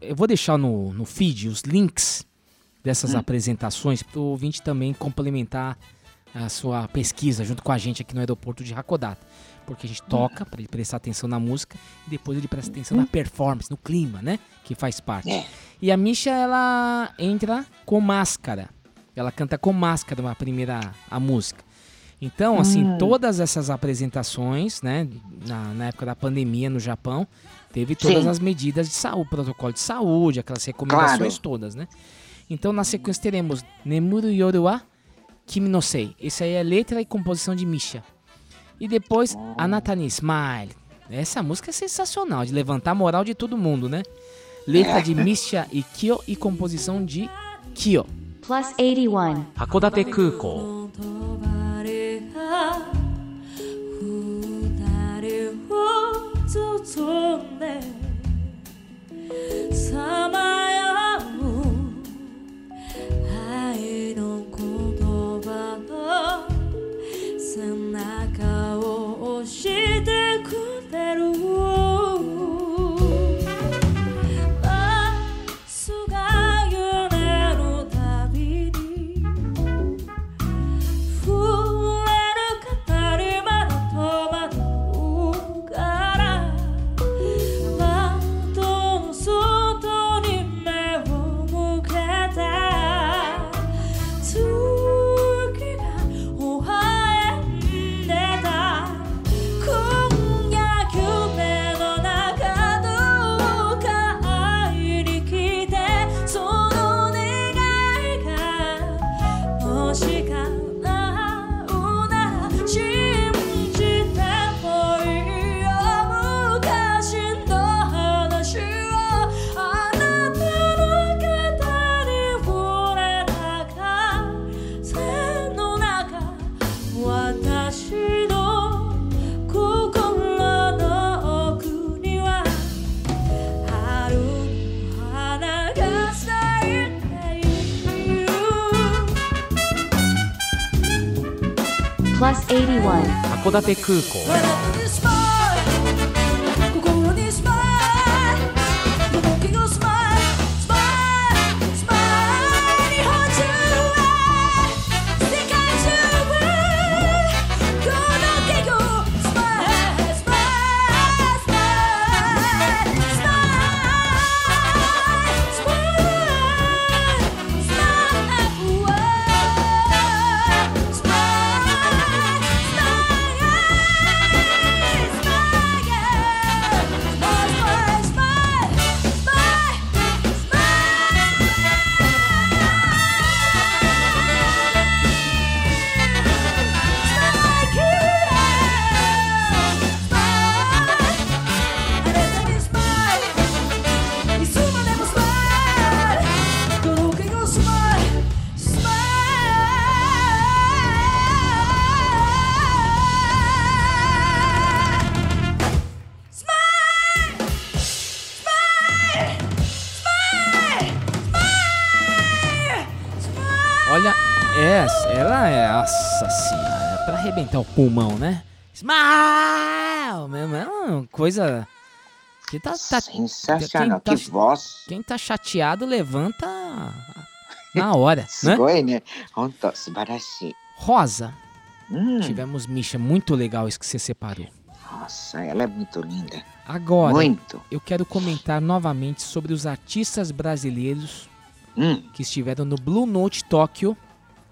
Eu vou deixar no, no feed os links dessas apresentações para o ouvinte também complementar a sua pesquisa junto com a gente aqui no aeroporto de Hakodate. Porque a gente toca para ele prestar atenção na música e depois ele presta atenção na performance, no clima, né? Que faz parte. E a Misha, ela entra com máscara. Ela canta com máscara a primeira a música. Então, assim, Hum. todas essas apresentações, né, na, na época da pandemia no Japão, teve todas Sim. as medidas de saúde, protocolo de saúde, aquelas recomendações Claro. todas, né? Então, na sequência teremos Nemuru Yoru wa Kimi no Sei. Esse aí é letra e composição de Misha. E depois, Anatani Smile. Essa música é sensacional, de levantar a moral de todo mundo, né? Letra de Misha e Kyo e composição de Kyo. Plus 81. Hakodate Kukou. を包んでさまよう愛の言葉の背中を押してくれる。函館空港。Yes, ela é. Nossa senhora, é pra arrebentar o pulmão, né? Smile! É uma coisa. Que tá, tá, Sensacional, quem tá, que voz. Quem tá chateado levanta na hora, né? Né? Rosa. Hum. Tivemos Misha, muito legal isso que você separou. Nossa, ela é muito linda. Agora, muito. eu quero comentar novamente sobre os artistas brasileiros hum. que estiveram no Blue Note Tóquio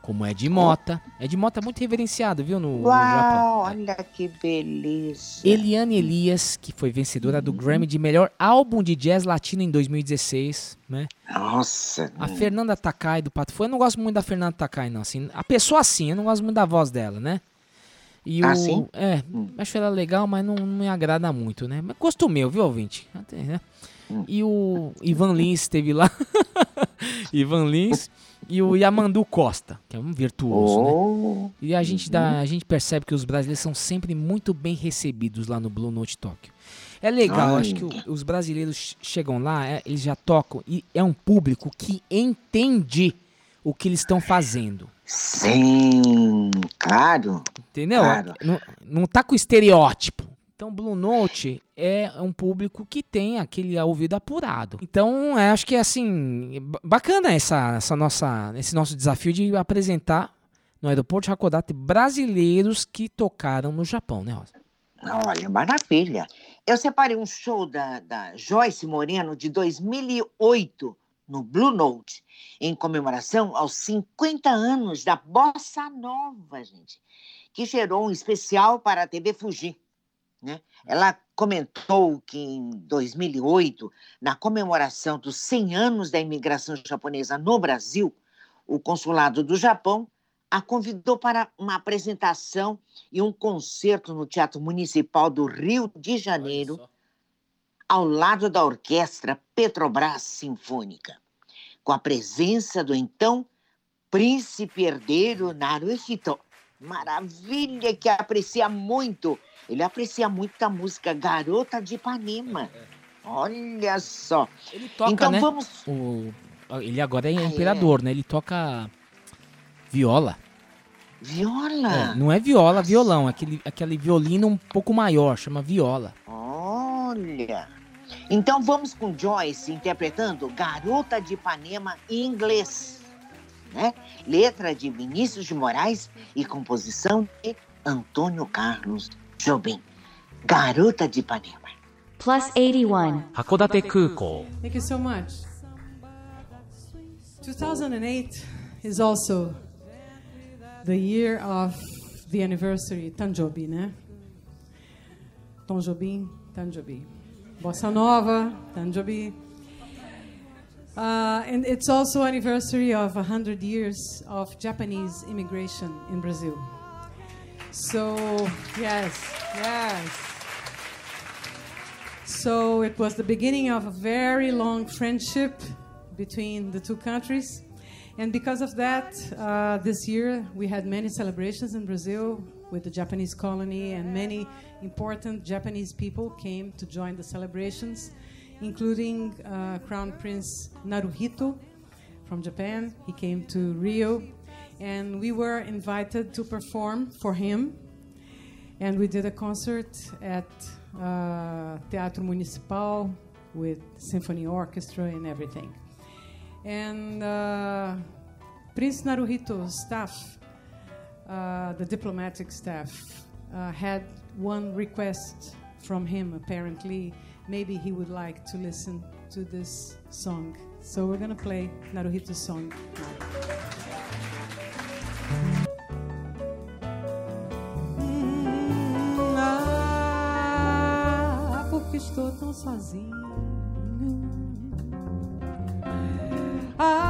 como Ed Mota. Ed Mota é muito reverenciado, viu, no, no. Uau, olha que beleza. Eliane Elias, que foi vencedora do Grammy de melhor álbum de jazz latino em 2016, né? Nossa. A Fernanda Takai do Pato Fu, eu não gosto muito da Fernanda Takai, não. Assim, a pessoa sim, eu não gosto muito da voz dela, né? E Ah, o, sim? É, acho ela legal, mas não, não me agrada muito, né? Mas gosto meu, viu, ouvinte? Até, né? E o Ivan Lins esteve lá. *laughs* Ivan Lins. E o Yamandu Costa, que é um virtuoso, Oh. né? E a gente, dá, a gente percebe que os brasileiros são sempre muito bem recebidos lá no Blue Note Tóquio. É legal, Ai. acho que o- os brasileiros ch- chegam lá, é, eles já tocam, e é um público que entende o que eles estão fazendo. Sim, claro. Entendeu? Claro. Não, não tá com estereótipo. Então, Blue Note é um público que tem aquele ouvido apurado. Então, é, acho que é assim, ba- bacana essa, essa nossa, esse nosso desafio de apresentar no aeroporto de Hakodate brasileiros que tocaram no Japão, né, Rosa? Olha, maravilha. Eu separei um show da, da Joyce Moreno de 2008 no Blue Note, em comemoração aos 50 anos da Bossa Nova, gente, que gerou um especial para a TV Fuji. Né? Ela comentou que em 2008, na comemoração dos 100 anos da imigração japonesa no Brasil, o consulado do Japão a convidou para uma apresentação e um concerto no Teatro Municipal do Rio de Janeiro, ao lado da Orquestra Petrobras Sinfônica, com a presença do então príncipe herdeiro Naruhito. Maravilha, que aprecia muito. Ele aprecia muito a música Garota de Ipanema. Olha só. Ele toca, então né? vamos. O, ele agora é Ah, imperador, né? Ele toca viola. Viola? É, não é viola, violão. É aquele, aquele violino um pouco maior, chama viola. Olha. Então vamos com Joyce interpretando Garota de Ipanema em inglês né? Letra de Vinícius de Moraes e composição de Antônio Carlos Jobim. Garota de Ipanema. Plus 81. Hakodate Kuko. Thank you so much. 2008 is also the year of the anniversary Tanjobi, né? Tom Jobim, Tanjobi. Bossa Nova, Tanjobi. Uh, and it's also anniversary of 100 years of Japanese immigration in Brazil. So, yes, yes. So it was the beginning of a very long friendship between the two countries. And because of that, uh, this year we had many celebrations in Brazil with the Japanese colony, and many important Japanese people came to join the celebrations, including uh, Crown Prince Naruhito from Japan. He came to Rio. And we were invited to perform for him. And we did a concert at uh, Teatro Municipal with symphony orchestra and everything. And uh, Prince Naruhito's staff, uh, the diplomatic staff, uh, had one request from him. Apparently, maybe he would like to listen to this song. So we're gonna play Naruhito's song now. Ah, estou tão sozinho. Ah,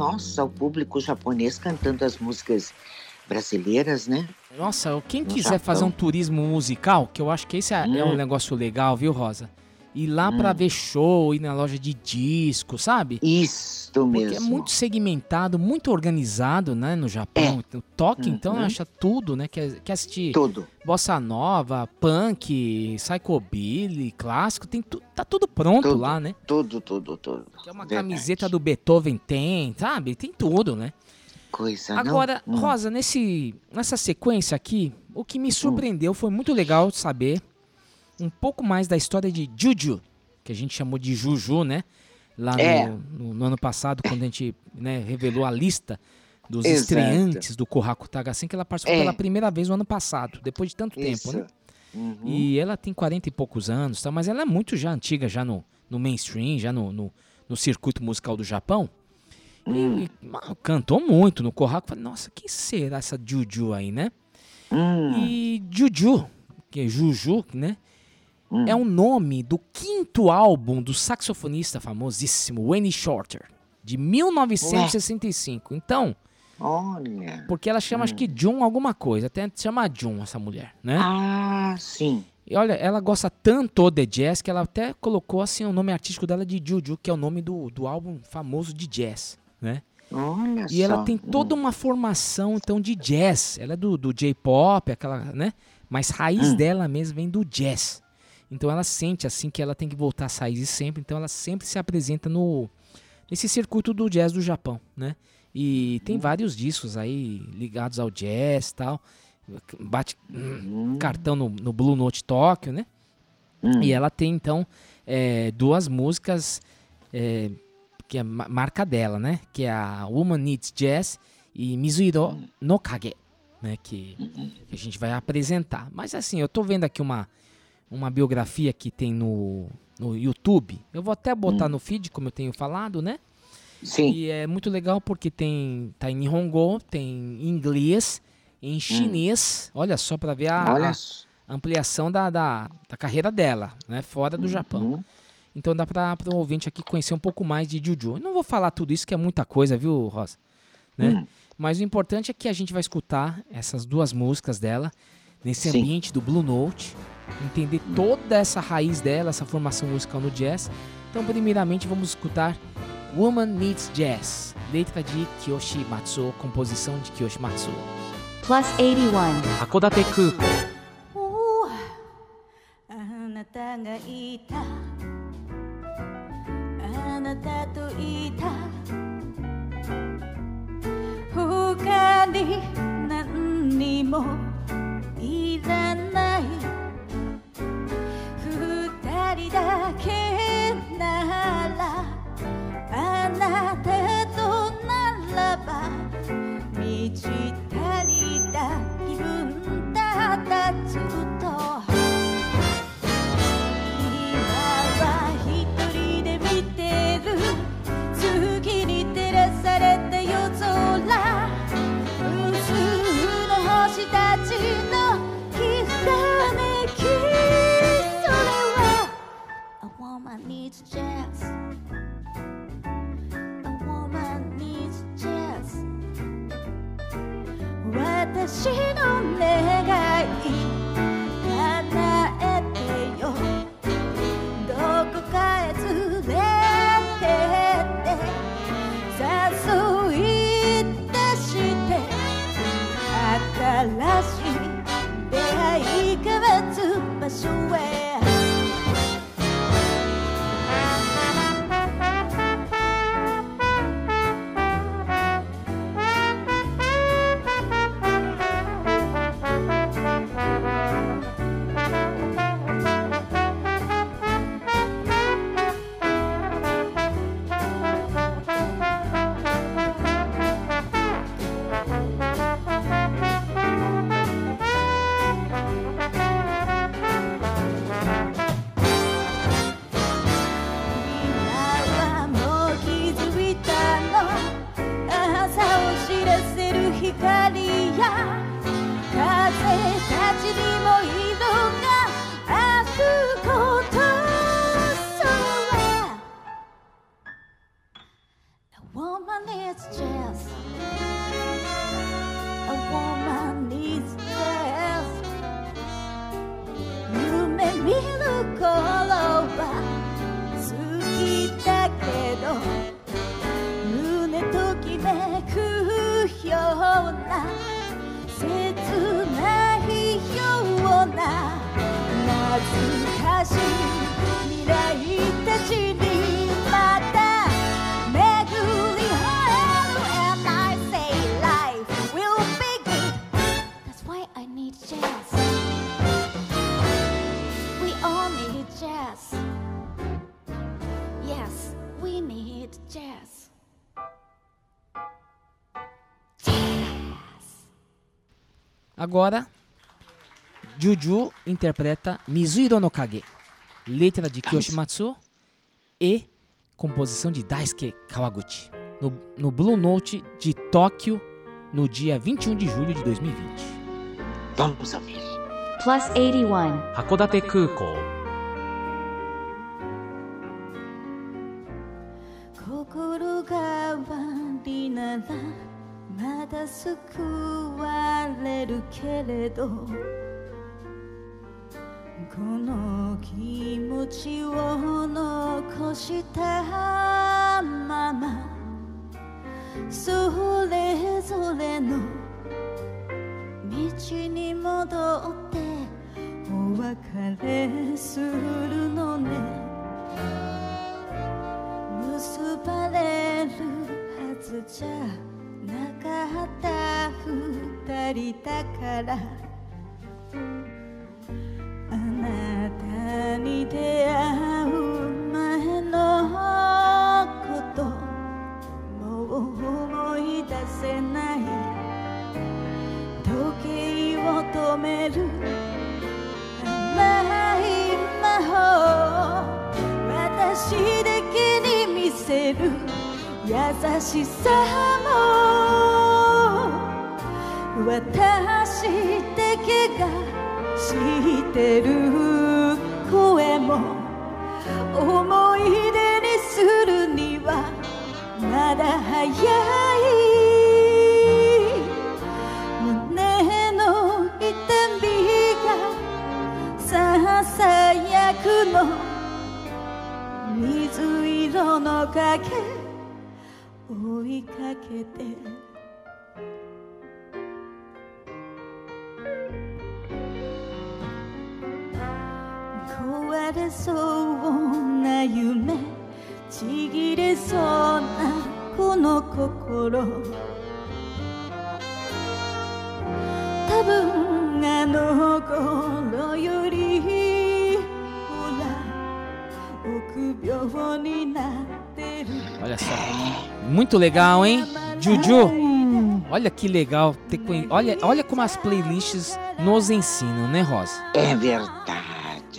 Nossa, o público japonês cantando as músicas brasileiras, né? Nossa, quem No quiser Japão. fazer um turismo musical, que eu acho que esse é, é um Hum. negócio legal, viu, Rosa? Ir lá pra ver show, ir na loja de disco, sabe? Isso Porque mesmo. é muito segmentado, muito organizado, né, no Japão. O toque, então, Uhum. acha tudo, né? Quer, quer assistir Tudo. bossa nova, punk, psychobilly, clássico, tem tu, tá tudo pronto Tudo, lá, né? Tudo, tudo, tudo. É uma Verdade. camiseta do Beethoven tem, sabe? Tem tudo, né? Coisa, não? Agora, Hum. Rosa, nesse, nessa sequência aqui, o que me surpreendeu foi muito legal saber um pouco mais da história de Juju, que a gente chamou de Juju, né? Lá no, É. no- no ano passado, quando a gente né, revelou a lista dos Exato. estreantes do Kohaku Tagasen, que ela participou É. pela primeira vez no ano passado, depois de tanto Isso. tempo, né? Uhum. E ela tem 40 e poucos anos, tá? mas ela é muito já antiga, já no, no mainstream, já no, no, no circuito musical do Japão. E- Hum. E, mano, cantou muito no Kohaku. Falei, nossa, quem será essa Juju aí, né? Hum. E Juju, que é Juju, né? Hum. É o nome do quinto álbum do saxofonista famosíssimo Wayne Shorter, de 1965. Então, Olha. porque ela chama, acho que Jun alguma coisa, até chama Jun essa mulher, né? Ah, sim. E olha, ela gosta tanto de jazz que ela até colocou assim o nome artístico dela de Juju, que é o nome do, do álbum famoso de jazz, né? Olha E ela só. tem toda uma formação então de jazz. Ela é do, do J-pop, aquela, né? Mas raiz Hum. dela mesmo vem do jazz. Então ela sente assim que ela tem que voltar às raízes sempre. Então ela sempre se apresenta no nesse circuito do jazz do Japão, né? E tem vários discos aí ligados ao jazz, tal. Bate hum, cartão no, no Blue Note Tóquio, né? Hum. E ela tem então é, duas músicas é, que é ma- marca dela, né? Que é a Woman Needs Jazz e Mizuiro no Kage, né? Que, que a gente vai apresentar. Mas assim, eu tô vendo aqui uma, uma biografia que tem no, no YouTube. Eu vou até botar no feed, como eu tenho falado, né? Sim. E é muito legal porque tem tá em Nihongo, tem em inglês, em chinês. Olha só para ver a, a ampliação da, da, da carreira dela, né? Fora do Japão. Então dá para o ouvinte aqui conhecer um pouco mais de Juju. Eu não vou falar tudo isso que é muita coisa, viu, Rosa? Né? Hum. Mas o importante é que a gente vai escutar essas duas músicas dela nesse Sim. ambiente do Blue Note, entender toda essa raiz dela, essa formação musical no jazz. Então, primeiramente, vamos escutar Woman Needs Jazz, letra de Kiyoshi Matsuo, composição de Kiyoshi Matsuo. Plus 81. Hakodate Kuko. あなたがいたあなたといた他に何にも いらない。二人だけならあなたとならば woman needs jazz. A woman needs jazz. Whether she don't live. Agora, Juju interpreta Mizuiro no Kage, letra de Kiyoshi Matsuo e composição de Daisuke Kawaguchi, no, no Blue Note de Tóquio, no dia 21 de julho de 2020. Vamos ouvir. Plus 81. 函館空港心変わりなら まだ救われるけれどこの気持ちを残したままそれぞれの道に戻ってお別れするのね。結ばれるはずじゃ。た二人だから。あなたに出会う前のこともう思い出せない時計を止める。甘い魔法私だけに見せる。優しさも私だけが知ってる声も思い出にするにはまだ早い。胸の痛みがささやくの。水色の影追いかけて。そうな夢ちぎれそうなこの心多分あの頃よりほら臆病になってる Olha só. Muito legal, hein? Juju. Olha que legal. Ter conhe- olha, olha como as playlists nos ensinam, né, Rosa? É verdade.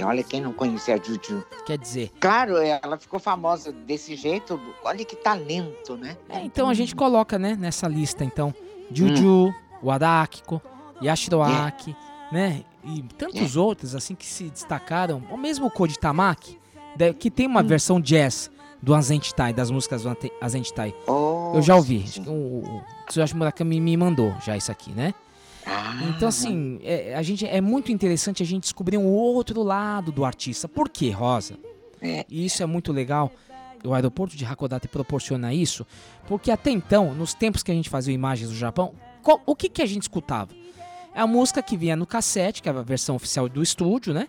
Olha quem não conhecia a Juju. Quer dizer. Claro, ela ficou famosa desse jeito. Olha que talento, né? É, então a gente coloca, né, nessa lista, então, Juju, o Adakiko, Yashiro Aki, né? E tantos outros, assim, que se destacaram. O mesmo Koji Tamaki, que tem uma versão jazz do Azentai, das músicas do Ante- Azentai. Eu já ouvi. Acho que O, o Tsuyoshi Murakami me mandou já isso aqui, né? Então, assim, é, a gente, é muito interessante a gente descobrir um outro lado do artista. Por quê, Rosa? E isso é muito legal. O aeroporto de Hakodate proporciona isso, porque até então, nos tempos que a gente fazia imagens do Japão, qual- o que, que a gente escutava? É a música que vinha no cassete, que é a versão oficial do estúdio, né?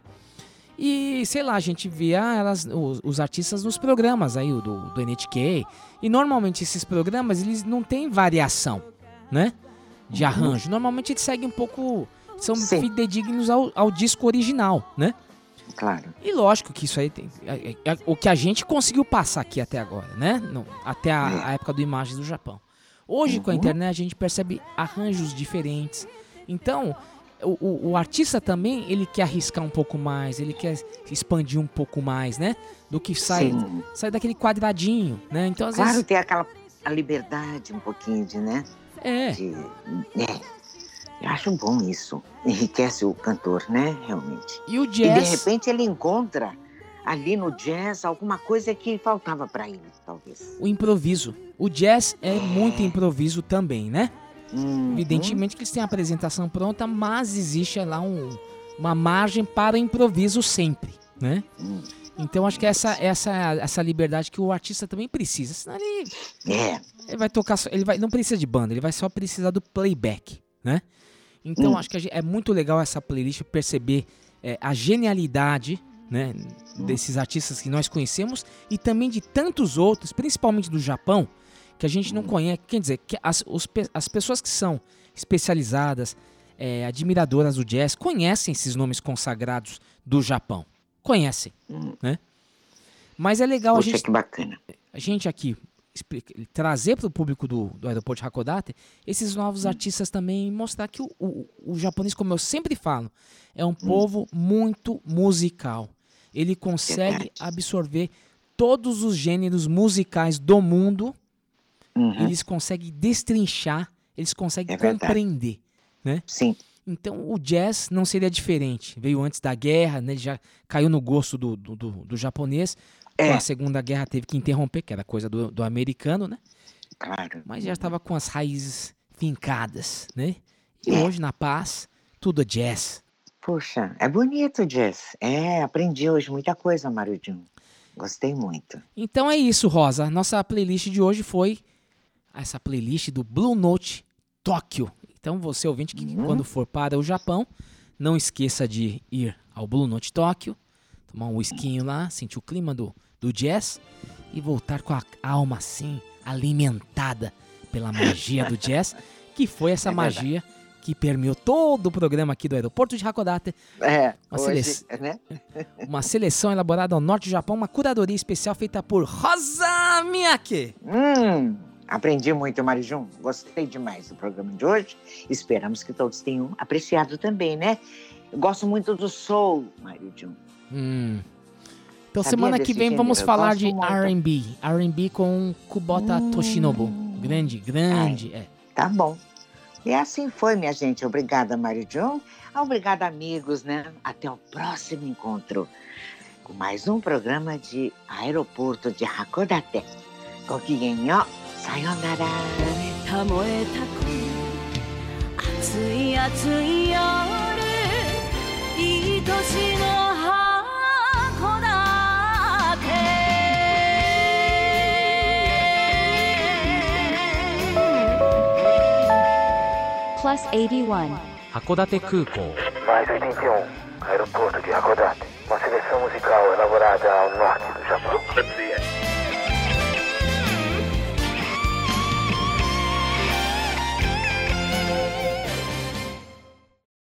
E, sei lá, a gente via elas, os, os artistas nos programas aí, do, do NHK. E normalmente esses programas, eles não têm variação, né? De Uhum. arranjo. Normalmente eles seguem um pouco. São fidedignos ao, ao disco original, né? Claro. E lógico que isso aí tem. é- é- é o que a gente conseguiu passar aqui até agora, né? Não, até a, a época do Imagens do Japão. Hoje, com a Uhum. internet, a gente percebe arranjos diferentes. Então, o, o- o artista também, ele quer arriscar um pouco mais, ele quer expandir um pouco mais, né? Do que sai, Sim. sai daquele quadradinho, né? Então, às Claro, vezes. ter aquela a liberdade um pouquinho de, né? É. De, é. Eu acho bom isso. Enriquece o cantor, né? Realmente. E o E de jazz. repente ele encontra ali no jazz alguma coisa que faltava para ele, talvez. o improviso. O jazz é muito improviso também, né? Uhum. Evidentemente que eles têm a apresentação pronta, mas existe lá um- uma margem para improviso sempre, né? Então acho que essa essa essa liberdade que o artista também precisa, senão ele É. ele vai tocar, só- ele vai não precisa de banda, ele vai só precisar do playback, né? Então Hum. acho que a gen- é muito legal essa playlist perceber é, a genialidade, né, desses artistas que nós conhecemos e também de tantos outros, principalmente do Japão, que a gente não conhece. Quer dizer, que as, os as pessoas que são especializadas, é, admiradoras do jazz, conhecem esses nomes consagrados do Japão. Conhecem, né? Mas é legal a Poxa, gente que bacana. a gente aqui explica- trazer para o público do, do aeroporto de Hakodate esses Hum. novos artistas também e mostrar que o, o, o japonês, como eu sempre falo, é Hum. um povo muito musical. Ele consegue absorver todos os gêneros musicais do mundo, eles conseguem destrinchar, eles conseguem Uhum. É verdade. compreender, né? Sim. Então o jazz não seria diferente. Veio antes da guerra, né? Ele já caiu no gosto do, do, do, do japonês. É. Com a Segunda Guerra teve que interromper, que era coisa do, do americano, né? Claro. Mas já estava com as raízes fincadas, né? E É. hoje, na paz, tudo é jazz. Poxa, é bonito o jazz. É, aprendi hoje muita coisa, Mário Jun. Gostei muito. Então é isso, Rosa. Nossa playlist de hoje foi essa playlist do Blue Note Tóquio. Então você ouvinte que Uhum. quando for para o Japão, não esqueça de ir ao Blue Note Tóquio, tomar um whiskinho lá, sentir o clima do, do jazz e voltar com a alma assim alimentada pela magia do jazz, *laughs* que foi essa É magia que permeou todo o programa aqui do aeroporto de Hakodate. É, Uma hoje, seleção- né? *laughs* Uma seleção elaborada ao norte do Japão, uma curadoria especial feita por Rosa Miyake. Hum, aprendi muito, Mário Jun. Gostei demais do programa de hoje. Esperamos que todos tenham apreciado também, né? Eu gosto muito do soul, Mário Jun. Hum. Então Sabia semana que vem gênero? vamos falar de. R&B, R&B com Kubota Toshinobu, grande, grande, é. Tá bom. E assim foi, minha gente. Obrigada, Mário Jun. Obrigada, amigos, né? Até o próximo encontro com mais um programa de Aeroporto de Hakodate. Gokigenyo, さよなら。燃えた燃えた恋熱い熱い夜いいしの箱だけ。プ81函館空港。毎度一日を帰るポート函館 Você versão musical elaborada ao norte do Japão.